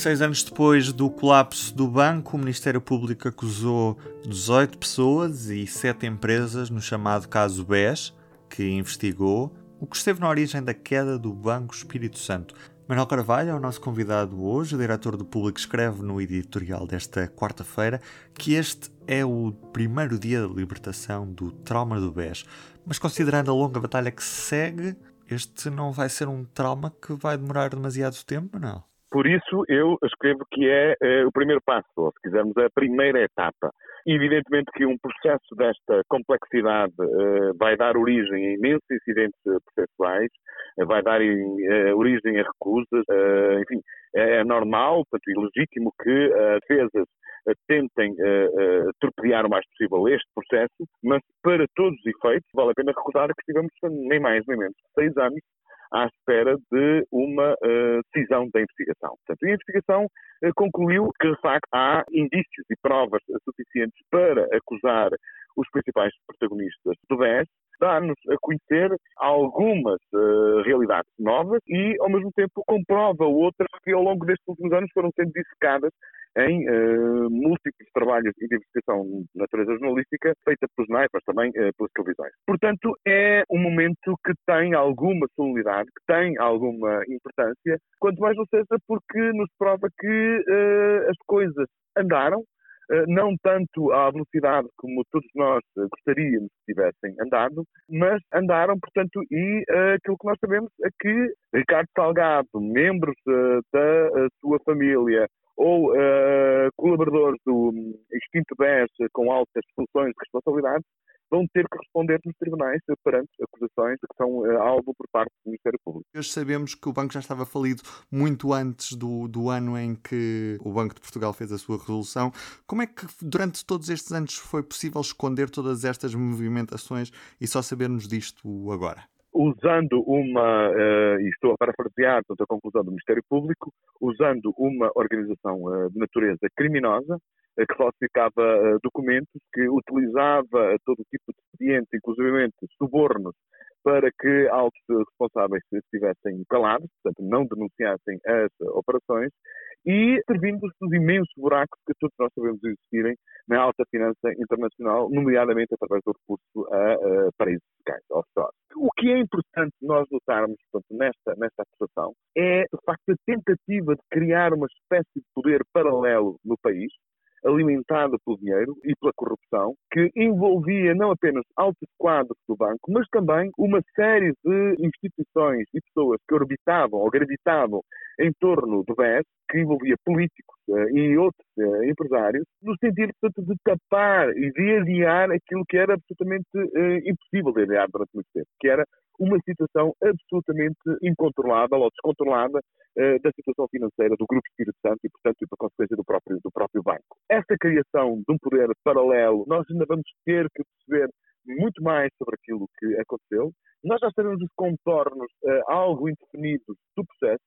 Seis anos depois do colapso do banco, o Ministério Público acusou 18 pessoas e 7 empresas no chamado caso BES, que investigou o que esteve na origem da queda do Banco Espírito Santo. Manuel Carvalho é o nosso convidado hoje. O diretor do Público escreve no editorial desta quarta-feira que este é o primeiro dia da libertação do trauma do BES. Mas considerando a longa batalha que se segue, este não vai ser um trauma que vai demorar demasiado tempo, não? Por isso, eu escrevo que é, é o primeiro passo, ou se quisermos, a primeira etapa. Evidentemente que um processo desta complexidade uh, vai dar origem a imensos incidentes processuais, uh, vai dar origem a recusas, enfim, é, é normal, portanto, e legítimo que as defesas tentem torpedear o mais possível este processo, mas para todos os efeitos, vale a pena recordar que tivemos nem mais nem menos seis anos à espera de uma uh, decisão da investigação. Portanto, a investigação uh, concluiu que, de facto, há indícios e provas suficientes para acusar os principais protagonistas do BES, dá-nos a conhecer algumas uh, realidades novas e, ao mesmo tempo, comprova outras que, ao longo destes últimos anos, foram sendo dissecadas em uh, múltiplos trabalhos de investigação de natureza jornalística feita pelos jornais, mas também uh, pelas televisões. Portanto, é um momento que tem alguma solenidade, que tem alguma importância, quanto mais não seja porque nos prova que uh, as coisas andaram, não tanto à velocidade como todos nós gostaríamos que tivessem andado, mas andaram, portanto, e aquilo que nós sabemos é que Ricardo Salgado, membros da sua família, ou colaboradores do extinto BES com altas funções de responsabilidade vão ter que responder nos tribunais perante acusações que são uh, alvo por parte do Ministério Público. Hoje sabemos que o banco já estava falido muito antes do, do ano em que o Banco de Portugal fez a sua resolução. Como é que durante todos estes anos foi possível esconder todas estas movimentações e só sabermos disto agora? Usando uma, uh, e estou a parafrasear a conclusão do Ministério Público, usando uma organização uh, de natureza criminosa, uh, que falsificava documentos, que utilizava todo tipo de expediente, inclusive subornos, para que altos responsáveis estivessem calados, portanto, não denunciassem as operações, e servindo-se dos imensos buracos que todos nós sabemos existirem na alta finança internacional, nomeadamente através do recurso a, a paraísos fiscais, offshore. O que é importante nós notarmos portanto, nesta, nesta acusação é, de facto, a tentativa de criar uma espécie de poder paralelo no país, alimentada pelo dinheiro e pela corrupção, que envolvia não apenas altos quadros do banco, mas também uma série de instituições e pessoas que orbitavam ou gravitavam em torno do BES, que envolvia políticos uh, e outros uh, empresários, no sentido, portanto, de tapar e de adiar aquilo que era absolutamente uh, impossível de adiar durante muito tempo, que era uma situação absolutamente incontrolável ou descontrolada uh, da situação financeira do Grupo Espírito Santo e, portanto, por consequência do próprio, do próprio banco. Esta criação de um poder paralelo, nós ainda vamos ter que perceber muito mais sobre aquilo que aconteceu. Nós já sabemos os contornos uh, algo indefinidos do processo,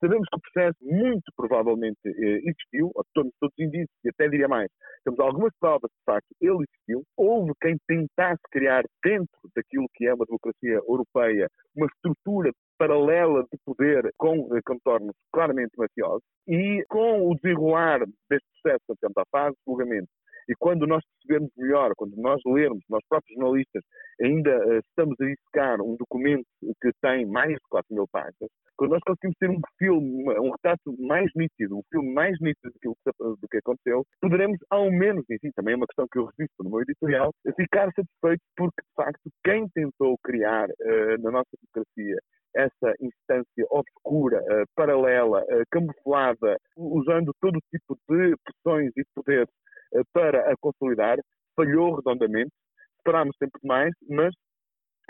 Sabemos que o processo muito provavelmente eh, existiu, ou temos todos os indícios, e até diria mais, temos algumas provas de facto ele existiu. Houve quem tentasse criar dentro daquilo que é uma democracia europeia uma estrutura paralela de poder com eh, contornos claramente mafiosos e com o desenrolar deste processo, portanto, à fase de julgamento e quando nós percebermos melhor, quando nós lermos, nós próprios jornalistas ainda uh, estamos a dissecar um documento que tem mais de 4 mil páginas, quando nós conseguimos ter um filme, um retrato mais nítido, um filme mais nítido do que, aconteceu, poderemos, ao menos, enfim, também é uma questão que eu registro no meu editorial, ficar satisfeito porque, de facto, quem tentou criar uh, na nossa democracia essa instância obscura, uh, paralela, uh, camuflada, usando todo tipo de pressões e poderes para a consolidar, falhou redondamente. Esperámos sempre mais, mas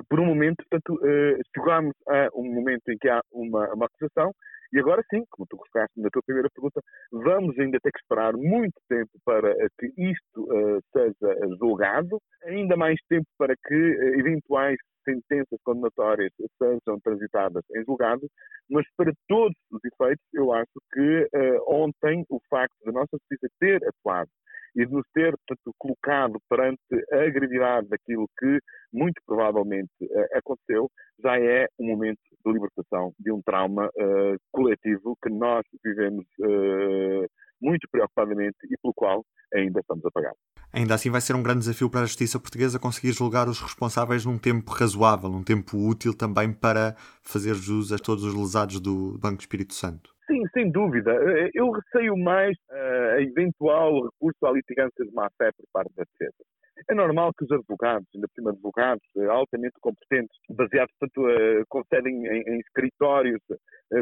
por um momento, portanto, uh, chegámos a um momento em que há uma, uma acusação e agora sim, como tu referiste na tua primeira pergunta, vamos ainda ter que esperar muito tempo para que isto uh, seja julgado, ainda mais tempo para que eventuais sentenças condenatórias sejam transitadas em julgado, mas para todos os efeitos, eu acho que ontem o facto da nossa justiça ter atuado e de nos ter, colocado perante a gravidade daquilo que muito provavelmente uh, aconteceu, já é um momento de libertação. de um trauma uh, coletivo que nós vivemos uh, muito preocupadamente e pelo qual ainda estamos a pagar. Ainda assim vai ser um grande desafio para a justiça portuguesa conseguir julgar os responsáveis num tempo razoável, num tempo útil também para fazer jus a todos os lesados do Banco Espírito Santo. Sim, sem dúvida. Eu receio mais a eventual recurso à litigância de má-fé por parte da defesa. É normal que os advogados, ainda por cima advogados eh, altamente competentes, baseados, portanto, concedem em, escritórios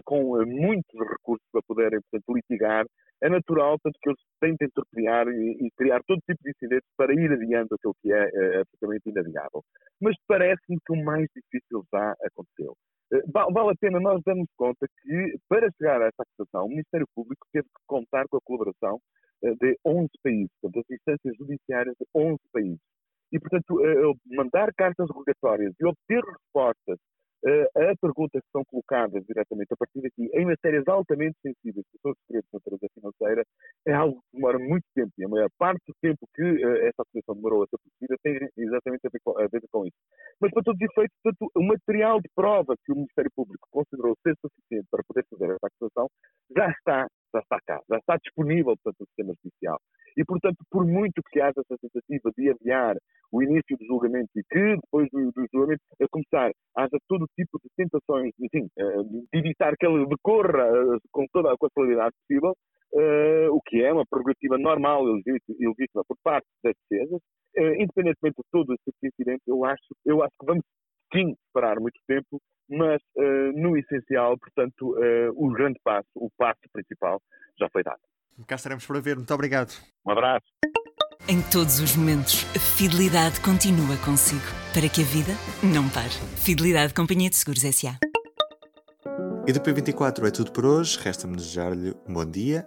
com muitos recursos para poderem, portanto, litigar, é natural, portanto, que eles tentem torpear e, e, criar todo tipo de incidentes para ir adiando aquilo que é absolutamente inadiável. Mas parece-me que o mais difícil já aconteceu. Vale a pena nós darmos conta que, para chegar a essa acusação, o Ministério Público teve que contar com a colaboração eh, de 11 países, portanto, as instâncias judiciárias de 11 países. E, portanto, eh, mandar cartas rogatórias e obter respostas eh, a perguntas que são colocadas diretamente a partir daqui em matérias altamente sensíveis, que são os segredos de natureza financeira, é algo que demora muito tempo. E a maior parte do tempo que essa acusação demorou a ser produzida tem exatamente a ver com isso. Mas, para todos os efeitos, portanto, o material de prova que o Ministério Público considerou ser suficiente para poder fazer essa acusação já está já está cá, já está disponível portanto, no sistema judicial. E, portanto, por muito que haja essa tentativa de adiar o início do julgamento e que depois do, do julgamento a começar haja todo tipo de tentações, enfim, eh, de evitar que ele decorra eh, com toda a qualidade possível, Uh, o que é uma prerrogativa normal e legítima por parte das defesas, uh, independentemente de todo esse incidente, eu acho, eu acho que vamos sim parar muito tempo mas uh, no essencial, portanto, uh, o grande passo, o passo principal, já foi dado. Cá estaremos para ver. Muito obrigado. Um abraço. Em todos os momentos, a fidelidade continua consigo, para que a vida não pare. Fidelidade Companhia de Seguros S.A. E do P24 é tudo por hoje. Resta-me desejar-lhe um bom dia.